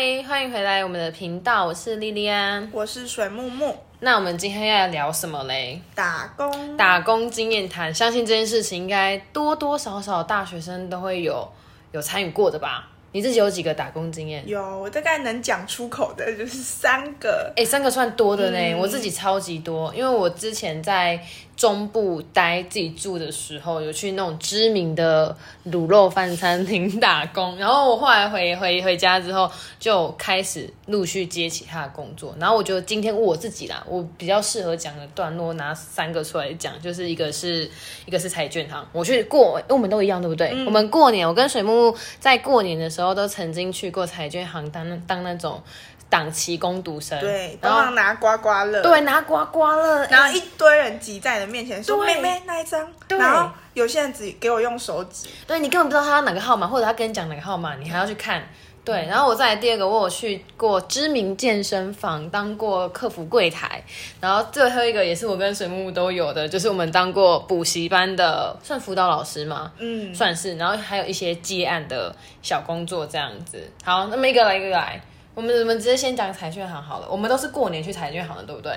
嗨，欢迎回来我们的频道，我是莉莉安。我是水木木，那我们今天要聊什么嘞？打工打工经验谈，相信这件事情应该多多少少大学生都会有有参与过的吧？你自己有几个打工经验？有我大概能讲出口的就是三个，哎、三个算多的呢，我自己超级多，因为我之前在中部待自己住的时候，有去那种知名的卤肉饭餐厅打工，然后我后来回回回家之后，就开始陆续接其他的工作，然后我觉得今天我自己啦，我比较适合讲的段落拿三个出来讲，就是一个是一个是彩券行，我去过，因为我们都一样，对不对？我们过年，我跟水木木在过年的时候都曾经去过彩券行当当那种档期攻读生，对，然后帮忙拿刮刮乐，，对拿刮刮乐，然后一堆人挤在你的面前说妹妹那一张，对。然后有些人只给我用手指，对你根本不知道他要哪个号码，或者他跟你讲哪个号码，你还要去看。对，然后我再来第二个，我有去过知名健身房当过客服柜台，然后最后一个也是我跟水木木都有的，就是我们当过补习班的，算辅导老师吗？嗯，算是，然后还有一些接案的小工作这样子。好，那么一个来一个来，我们我们直接先讲彩券行好了，我们都是过年去彩券行的，对不对？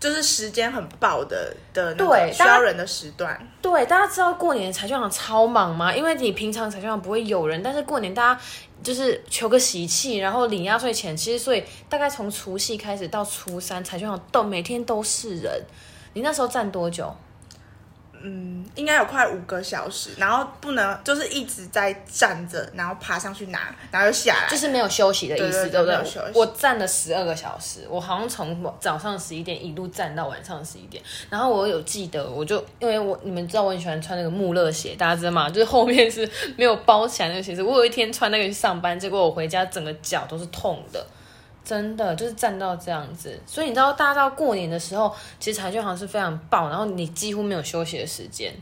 就是时间很爆的的那对个需要人的时段，对，大家知道过年彩券行超忙吗？因为你平常彩券行不会有人，但是过年大家就是求个喜气，然后领压岁钱，其实所以大概从除夕开始到初三，彩券行都每天都是人。你那时候站多久？嗯，应该有快五个小时，然后不能就是一直在站着，然后爬上去拿，然后又下来，就是没有休息的意思，对不对没有休息我站了十二个小时，我好像从早上十一点一路站到晚上十一点。然后我有记得，我就因为我你们知道我很喜欢穿那个穆勒鞋，大家知道吗？就是后面是没有包起来那个鞋子。我有一天穿那个去上班，结果我回家整个脚都是痛的。真的就是站到这样子，所以你知道，大家到过年的时候，其实彩券行是非常爆，然后你几乎没有休息的时间。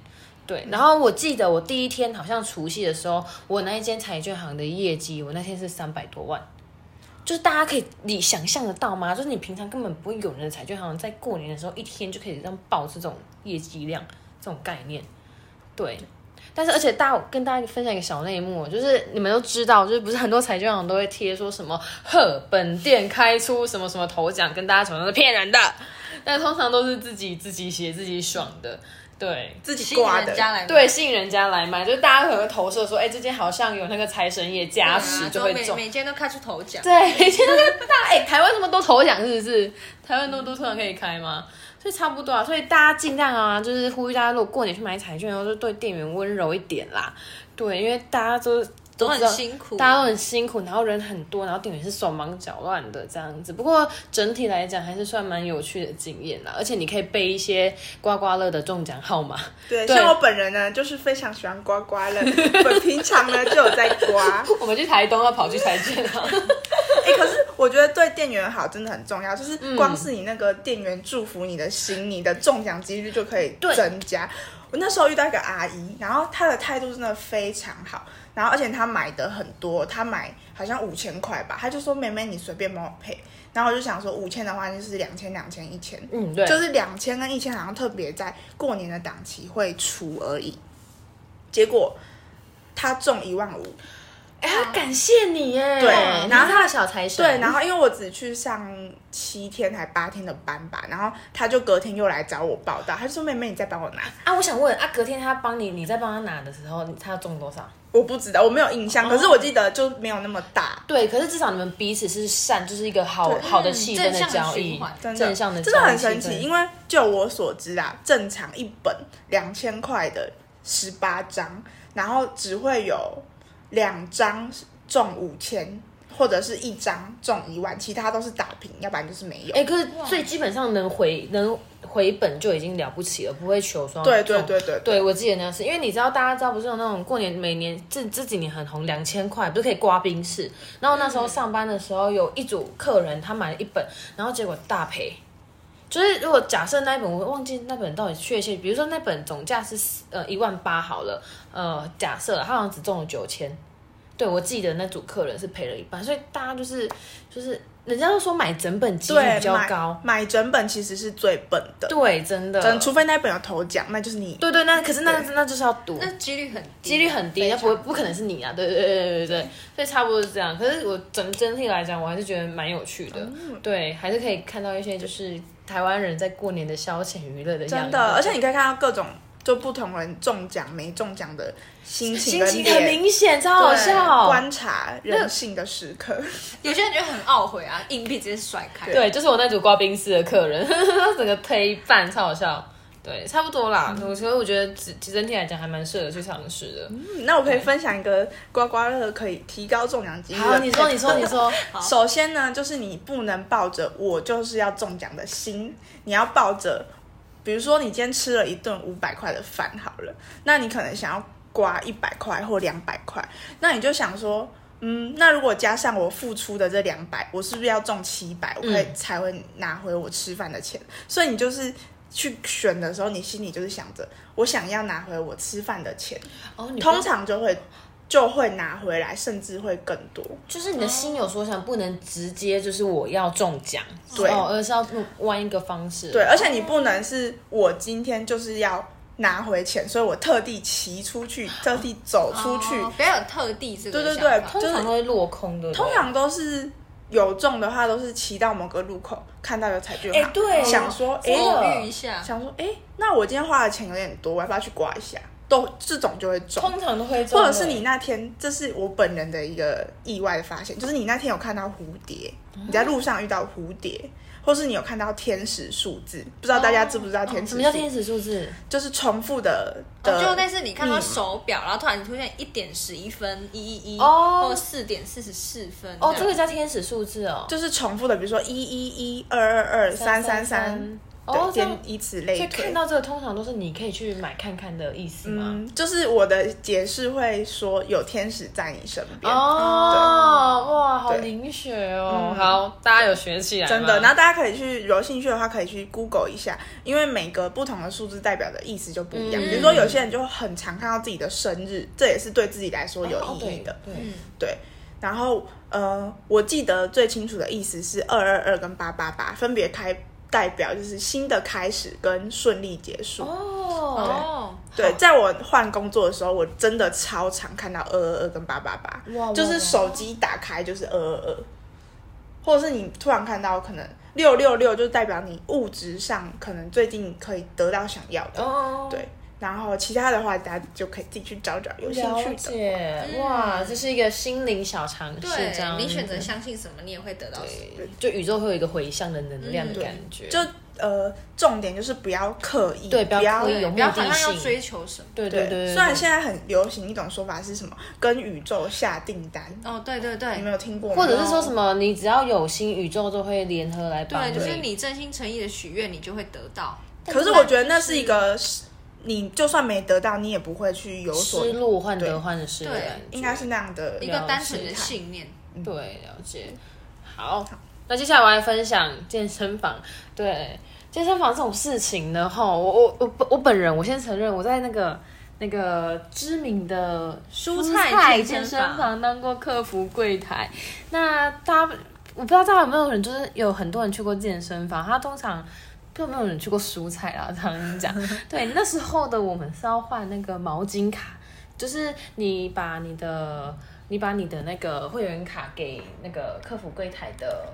对，然后我记得我第一天好像除夕的时候，我那一间彩券行的业绩，我那天是三百多万，就是大家可以你想象得到吗？就是你平常根本不会有人的彩券行，在过年的时候一天就可以这样报这种业绩量，这种概念，对。但是，而且大跟大家分享一个小内幕，就是你们都知道，就是不是很多彩券行都会贴说什么“呵，本店开出什么什么头奖”，跟大家讲那是骗人的，但通常都是自己自己写自己爽的，对。自己吸引挂的，人家来对，吸引人家来买，就是大家可能会投射说，哎、这间好像有那个财神爷加持，就会中。每间都开出头奖，对，每天都是大哎、台湾那么多头奖是不是？台湾那么多头奖可以开吗？所以差不多啊，所以大家尽量啊，就是呼吁大家，如果过年去买彩券然后，就对店员温柔一点啦。对，因为大家都都很辛苦。大家都很辛苦，然后人很多，然后店员是手忙脚乱的这样子。不过整体来讲还是算蛮有趣的经验啦，而且你可以背一些刮刮乐的中奖号码。对，对像我本人呢，就是非常喜欢刮刮乐，我 平常呢就有在刮。我们去台东要跑去彩券啊，哎、可是我觉得对店员好真的很重要，就是嗯光是你那个店员祝福你的心，你的中奖几率就可以增加。我那时候遇到一个阿姨，然后她的态度真的非常好，然后而且她买的很多，她买好像五千块吧，她就说妹妹你随便帮我配，然后我就想说五千的话就是两千两千一千，嗯，对，就是两千跟一千好像特别在过年的档期会出而已，结果她中一万五，哎、他感谢你耶，对你然后他的小财神，对，然后因为我只去上七天还八天的班吧，然后他就隔天又来找我报道，他就说妹妹你再帮我拿，啊，我想问啊，隔天他帮你，你再帮他拿的时候，他要中多少？我不知道我没有印象，可是我记得就没有那么大。对，可是至少你们彼此是善，就是一个好好的气氛的交易正向的真的很神奇，因为就我所知啊，正常一本两千块的十八张，然后只会有两张中五千，或者是一张中一万，其他都是打平，要不然就是没有。哎、可是最基本上能回能回本就已经了不起了，不会求双对对中对对对，我记得那是因为你知道，大家知道不是有那种过年每年这这几年很红两千块，不是可以刮冰室？然后那时候上班的时候，有一组客人他买了一本，然后结果大赔。就是如果假设那一本我忘记那本到底确切，比如说那本总价是呃一万八好了，呃假设他好像只中了九千，对我记得那组客人是赔了一半，所以大家就是就是人家都说买整本几率，比较买高，买整本其实是最笨的，对，真的，真除非那本有头奖，那就是你。对对，那可是那那就是要赌，那几率很低，几率很低，那不会不可能是你啊，对对对对对。对，所以差不多是这样。可是我整整体来讲，我还是觉得蛮有趣的，嗯。对，还是可以看到一些就是台湾人在过年的消遣娱乐的样子，真的，而且你可以看到各种就不同人中奖没中奖的心情跟心情很明显，超好笑。观察人性的时刻。有些人觉得很懊悔啊，硬币直接甩开。对，就是我那组刮冰丝的客人，整个推一半，超好笑。对，差不多啦。我所以我觉得整整体来讲还蛮适合去尝试的。嗯那我可以分享一个刮刮乐可以提高中奖几率好，你说，你说，你说，首先呢，就是你不能抱着我就是要中奖的心，你要抱着，比如说你今天吃了一顿五百块的饭好了，那你可能想要刮一百块或两百块，那你就想说，嗯，那如果加上我付出的这两百，我是不是要中七百，我可以才会拿回我吃饭的钱？所以你就是。去选的时候，你心里就是想着，我想要拿回我吃饭的钱，哦，你不通常就会就会拿回来，甚至会更多。就是你的心有所想，不能直接就是我要中奖，对哦，而是要弯一个方式。对，而且你不能是我今天就是要拿回钱，所以我特地骑出去，特地走出去。哦不要有特地这个对对对想法通常都会落空的。通常都是有中的话，都是骑到某个路口看到有彩券行，哎对想说哎、想说哎、那我今天花的钱有点多，我要不要去刮一下？都这种就会中。通常都会中，或者是你那天，这是我本人的一个意外的发现，就是你那天有看到蝴蝶，你在路上遇到蝴蝶，或是你有看到天使数字，不知道大家知不知道天使数字？什么叫天使数字？就是重复的的，哦就类似你看到手表，然后突然出现一点十一分一一一，哦或四点四十四分。哦，这个叫天使数字哦。就是重复的，比如说一一一、二二二、三三三，哦，这对，样以此类推。以看到这个通常都是你可以去买看看的意思吗？嗯，就是我的解释会说有天使在你身边，哦，哇，好对灵学哦！嗯好，大家有学起来吗真的。然后大家可以去有兴趣的话，可以去 Google 一下，因为每个不同的数字代表的意思就不一样。嗯比如说有些人就很常看到自己的生日，这也是对自己来说有哦意义的。对，然后呃，我记得最清楚的意思是二二二跟八八八，分别开代表就是新的开始跟顺利结束。哦，哦，对，在我换工作的时候，我真的超常看到二二二跟八八八就是手机打开就是二二二，或者是你突然看到可能六六六，就代表你物质上可能最近可以得到想要的。哦，对，然后其他的话，大家就可以自己去找找有兴趣的。解，哇，这是一个心灵小常识，对这样，你选择相信什么，你也会得到什么。对，就宇宙会有一个回向的能量的嗯感觉，就呃，重点就是不要刻意，对不不要刻意有不要目的好像要性追求什么。对对对对，对虽然现在很流行一种说法是什么，跟宇宙下订单，哦，对对对你没，有听过吗？或者是说什么，你只要有心，宇宙都会联合来帮对，就是你真心诚意的许愿，你就会得到。可是我觉得那是一个，你就算没得到，你也不会去有所失，落患得患失的对感觉，应该是那样的一个单纯的信念。对，了解。好，那接下来我来分享健身房。对，健身房这种事情呢，哈，我我我我本人，我先承认，我在那个那个知名的蔬菜菜健身健身房当过客服柜台。那大家，我不知道大家有没有人，就是有很多人去过健身房，他通常。不知道有没有人去过蔬菜啦？这样讲，对，那时候的我们是要换那个毛巾卡，就是你把你的你把你的那个会员卡给那个客服柜台的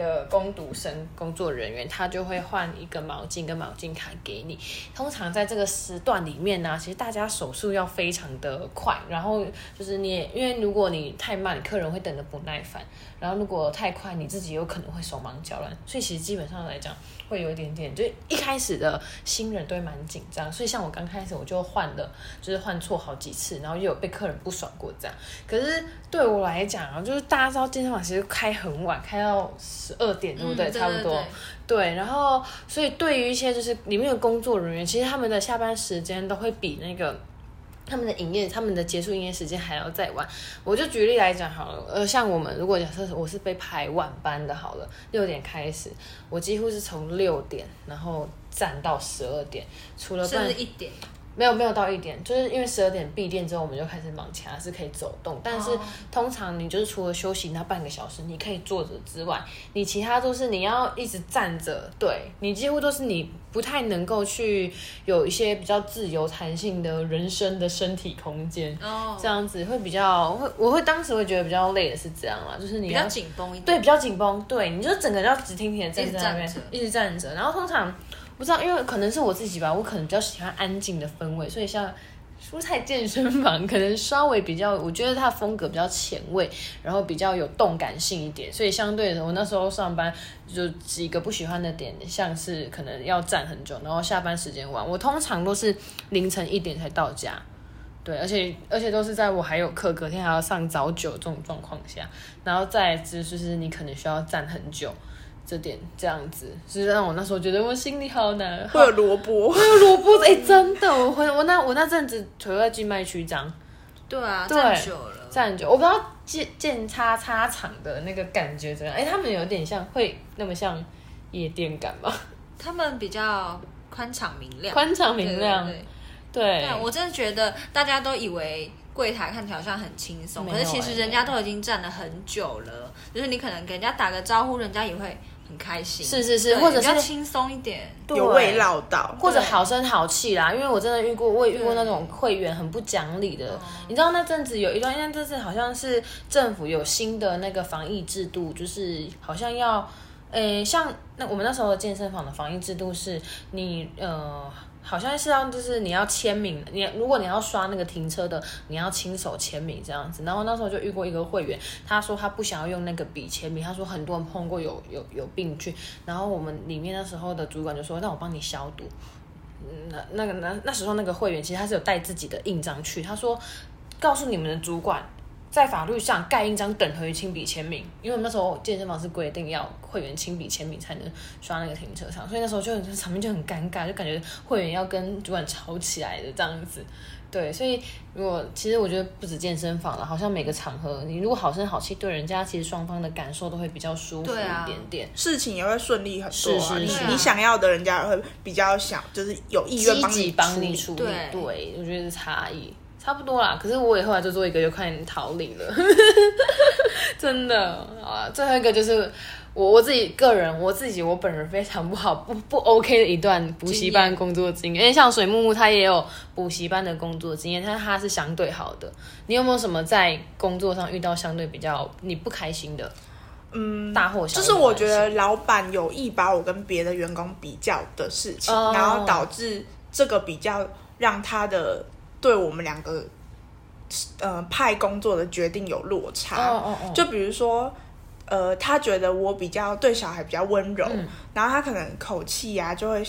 的工读生工作人员，他就会换一个毛巾跟毛巾卡给你。通常在这个时段里面呢、其实大家手速要非常的快，然后就是你也因为如果你太慢，客人会等得不耐烦，然后如果太快，你自己有可能会手忙脚乱，所以其实基本上来讲会有一点点，就一开始的新人都会蛮紧张，所以像我刚开始我就换了，就是换错好几次，然后又有被客人不爽过这样。可是对我来讲啊，就是大家知道健身房其实开很晚，开到十二点，对不对？嗯差不多。对对，然后所以对于一些就是里面的工作人员，其实他们的下班时间都会比那个他们的营业、他们的结束营业时间还要再晚。我就举例来讲好了，呃，像我们如果假设我是被排晚班的，好了，六点开始，我几乎是从六点然后站到十二点，除了甚半至一点。没有没有到一点，就是因为十二点闭店之后，我们就开始忙其他是，可以走动。但是、哦通常你就是除了休息那半个小时，你可以坐着之外，你其他都是你要一直站着，对你几乎都是你不太能够去有一些比较自由弹性的人生的身体空间。哦，这样子会比较会，我会当时会觉得比较累的是这样啦，就是你要比较紧绷一点。对，比较紧绷。对，你就整个要直挺挺的站在那边，一直站着。然后通常不知道，因为可能是我自己吧，我可能比较喜欢安静的氛围，所以像蔬菜健身房可能稍微比较，我觉得它风格比较前卫，然后比较有动感性一点。所以相对的，我那时候上班就几个不喜欢的点，像是可能要站很久，然后下班时间晚，我通常都是凌晨一点才到家。对，而且而且都是在我还有课，隔天还要上早九这种状况下，然后再就是你可能需要站很久，这点这样子，是让我那时候觉得我心里好难，会有萝卜，会有萝卜，哎、真的，我回我那我那阵子腿在静脉曲张，对啊，对站久了。站久，我不知道健健叉叉场的那个感觉怎样，哎、他们有点像会那么像夜店感吗？他们比较宽敞明亮，宽敞明亮，对对，对，我真的觉得大家都以为柜台看起来好像很轻松，可是其实欸人家都已经站了很久了，就是你可能给人家打个招呼，人家也会很开心。是是是或者是比较轻松一点。对有味道到。或者好声好气啦，因为我真的遇过，我也遇过那种会员很不讲理的。你知道那阵子有一段，因为这次好像是政府有新的那个防疫制度，就是好像要，诶、像那我们那时候的健身房的防疫制度是你呃。好像是要，就是你要签名，你如果你要刷那个停车的，你要亲手签名这样子。然后那时候就遇过一个会员，他说他不想要用那个笔签名，他说很多人碰过有有有病菌。然后我们里面那时候的主管就说，那我帮你消毒。那那个那那时候那个会员其实他是有带自己的印章去，他说告诉你们的主管，在法律上盖印章等同于亲笔签名，因为我们那时候健身房是规定要会员亲笔签名才能刷那个停车场，所以那时候就很场面就很尴尬，就感觉会员要跟主管吵起来的这样子。对，所以如果其实我觉得不止健身房了，好像每个场合你如果好声好气对人家，其实双方的感受都会比较舒服一点点。事情也会顺利很多、是是是你想要的，人家也会比较想，就是有意愿帮积极帮你理。处理，对对我觉得是差异差不多啦。可是我也后来就做一个，就快点逃离了，真的啊。最后一个就是我我自己个人，我自己我本人非常不好不不 OK 的一段补习班工作经验，因为像水木木他也有补习班的工作经验，但是他是相对好的。你有没有什么在工作上遇到相对比较你不开心的？嗯，大或小，就是我觉得老板有意把我跟别的员工比较的事情，哦然后导致这个比较让他的对我们两个呃派工作的决定有落差。哦哦哦，就比如说，呃，他觉得我比较对小孩比较温柔，嗯然后他可能口气啊就会，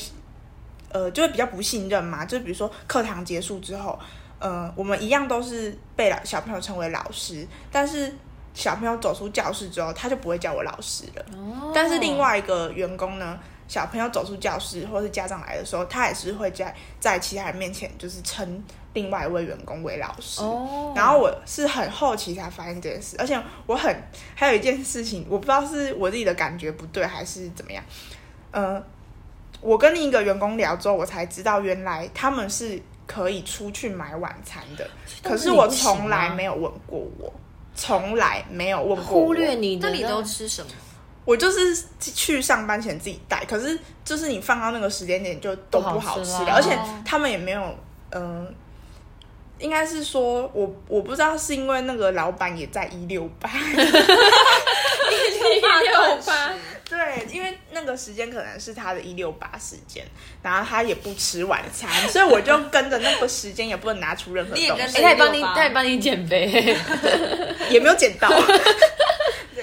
呃，就会比较不信任嘛。就比如说课堂结束之后，呃，我们一样都是被老小朋友称为老师，但是小朋友走出教室之后，他就不会叫我老师了。哦但是另外一个员工呢，小朋友走出教室或是家长来的时候，他也是会在在其他人面前就是称另外一位员工为老师。哦，然后我是很后期才发现这件事，而且我很还有一件事情，我不知道是我自己的感觉不对还是怎么样。呃，我跟另一个员工聊之后，我才知道原来他们是可以出去买晚餐的，可是我从来没有问过我，从来没有问过我忽略你的那你都吃什么？我就是去上班前自己带，可是就是你放到那个时间点就都不好吃了，而且他们也没有，嗯、应该是说我我不知道是因为那个老板也在一六八，一六八，对，因为那个时间可能是他的一六八时间，然后他也不吃晚餐，所以我就跟着那个时间也不能拿出任何东西。哎、，他也帮你，168他也帮你减肥，也没有减到。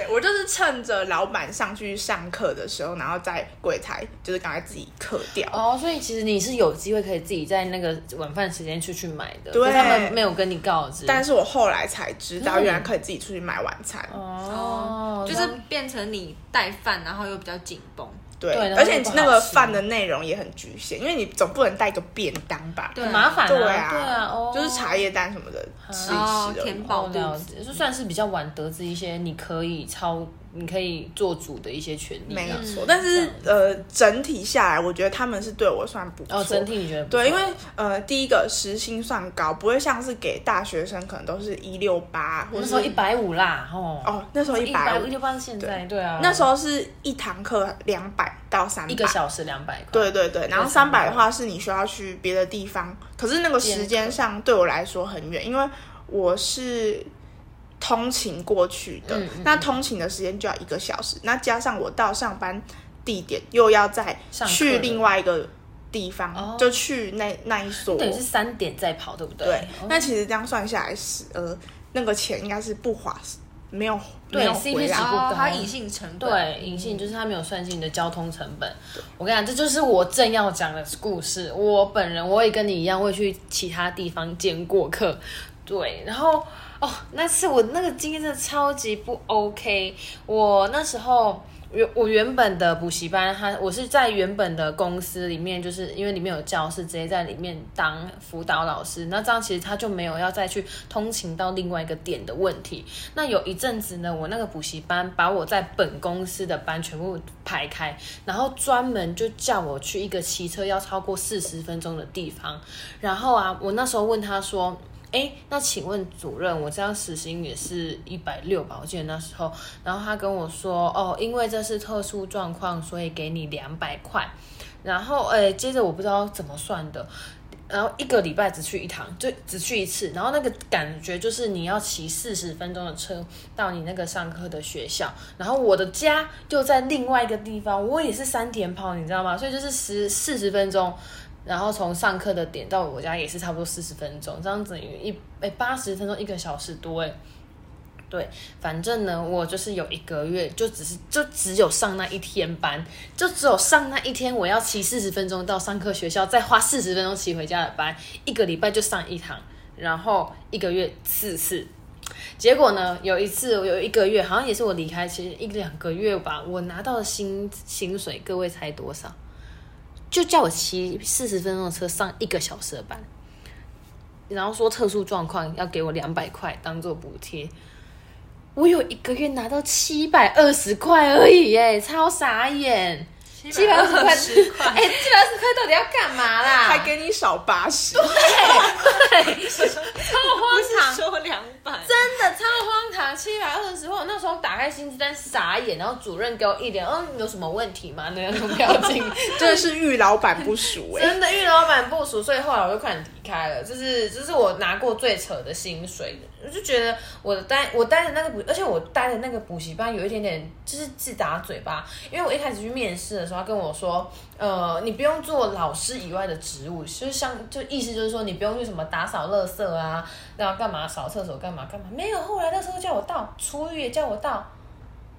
对我就是趁着老板上去上课的时候，然后在柜台就是赶快自己刻掉。哦，所以其实你是有机会可以自己在那个晚饭时间出去买的，他们没有跟你告知。但是我后来才知道，嗯原来可以自己出去买晚餐。哦，就是变成你带饭，然后又比较紧绷。对，对而且那个饭的内容也很局限，因为你总不能带个便当吧？对。很麻烦啊，对对啊，哦，就是茶叶蛋什么的吃一哦吃填饱肚哦。了子，就算是比较晚得知一些你可以超你可以做主的一些权利。没有错。但是呃，整体下来，我觉得他们是对我算不错。哦，整体你觉得不对，因为呃，第一个时薪算高，不会像是给大学生可能都是一六八，那时候一百五啦，哦，哦，那时候一百五。一六，八是现在，对。啊，那时候是一堂课两百到三百，一个小时两百块，对对对，然后对三百的话是你需要去别的地方，可是那个时间上对我来说很远，因为我是通勤过去的，嗯嗯那通勤的时间就要一个小时，那加上我到上班地点又要再去另外一个地方，哦。就去那那一所，等于是三点再跑，对不对？对哦，那其实这样算下来是呃那个钱应该是不划算，没有对没有 CP 回来。值不高哦，它隐性成本，对，隐性就是它没有算进你的交通成本。我跟你讲，这就是我正要讲的故事。我本人我也跟你一样会去其他地方兼过客，对，然后哦，那次我那个经验真的超级不 OK。我那时候原我原本的补习班，它我是在原本的公司里面，就是因为里面有教室，直接在里面当辅导老师。那这样其实他就没有要再去通勤到另外一个点的问题。那有一阵子呢，我那个补习班把我在本公司的班全部排开，然后专门就叫我去一个骑车要超过四十分钟的地方。然后啊，我那时候问他说。哎，那请问主任，我这样时薪也是一百六吧？我记得那时候，然后他跟我说，哦，因为这是特殊状况，所以给你两百块。然后，哎，接着我不知道怎么算的，然后一个礼拜只去一趟，就只去一次，然后那个感觉就是你要骑四十分钟的车到你那个上课的学校，然后我的家就在另外一个地方，我也是三点跑，你知道吗？所以就是十四十分钟。然后从上课的点到我家也是差不多四十分钟，这样子一哎八十分钟一个小时多哎，对，反正呢我就是有一个月就只是就只有上那一天班，就只有上那一天我要骑四十分钟到上课学校，再花四十分钟骑回家的班，一个礼拜就上一堂，然后一个月四次。结果呢，有一次我有一个月，好像也是我离开，其实一两个月吧，我拿到的薪薪水，各位猜多少？就叫我骑四十分钟的车上一个小时的班，然后说特殊状况要给我两百块当做补贴。我有一个月拿到七百二十块而已耶，超傻眼！七百二十块，哎，七百二十块到底要干嘛啦？还给你少八十，超荒唐，说两百，真的超荒唐，七百二十块。我那时候打开薪资单傻眼，然后主任给我一脸，嗯，有什么问题吗？那种表情，真的是遇老板不熟哎、真的遇老板不熟，所以后来我就快点离开了。就是就是我拿过最扯的薪水我就觉得我的待我待的那个补，而且我待的那个补习班有一点点就是自打嘴巴，因为我一开始去面试的时候，他跟我说，呃，你不用做老师以外的职务，就是像就意思就是说你不用去什么打扫垃圾啊，然后干嘛扫厕所干嘛干嘛，没有。后来的时候叫我到厨余也叫我到。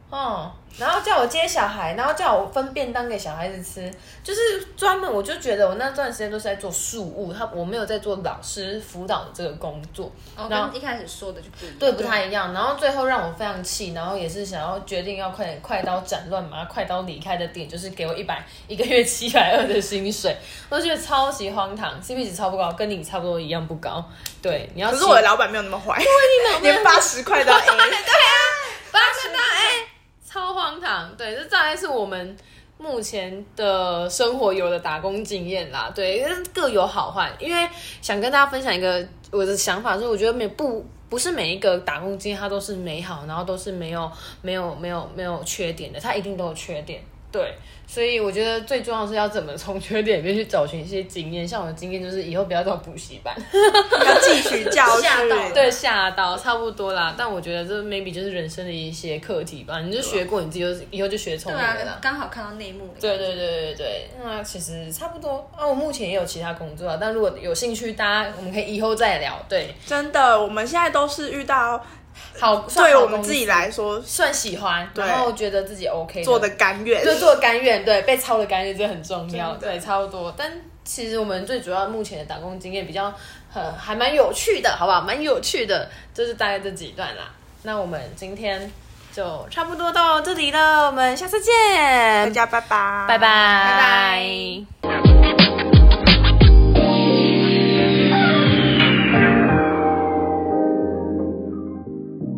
哦，然后叫我接小孩，然后叫我分便当给小孩子吃，就是专门我就觉得我那段时间都是在做事务，他我没有在做老师辅导的这个工作，哦，然后跟一开始说的就不一样，对，不太一样。然后最后让我非常气，然后也是想要决定要快点快刀斩乱麻，快刀离开的点就是给我一百一个月七百二的薪水，我觉得超级荒唐，CP 值超不高，跟你差不多一样不高。对，你要可是我的老板没有那么坏，连八十块都 对啊。八十大哎，超荒唐。对，这大概是我们目前的生活有的打工经验啦。对，各有好坏。因为想跟大家分享一个我的想法，是我觉得每不不是每一个打工经验它都是美好，然后都是没有没有没有没有缺点的，它一定都有缺点。对，所以我觉得最重要的是要怎么从缺点里面去找寻一些经验。像我的经验就是以后不要找补习班。要汲取教到对，吓到差不多啦。但我觉得这 maybe 就是人生的一些课题吧。你就学过，你自己就以后就学聪对明了。刚好看到内幕的，对对对对对，那其实差不多啊。我目前也有其他工作啊，但如果有兴趣，大家我们可以以后再聊。对，真的，我们现在都是遇到好，算对我们自己来说算喜欢，然后觉得自己 OK 做的甘愿。对，做甘愿，对，被操的甘愿这很重要，对，差不多。但其实我们最主要目前的打工经验比较很还蛮有趣的，好不好？蛮有趣的，就是大概这几段啦。那我们今天就差不多到这里了，我们下次见，大家拜拜，拜拜，拜拜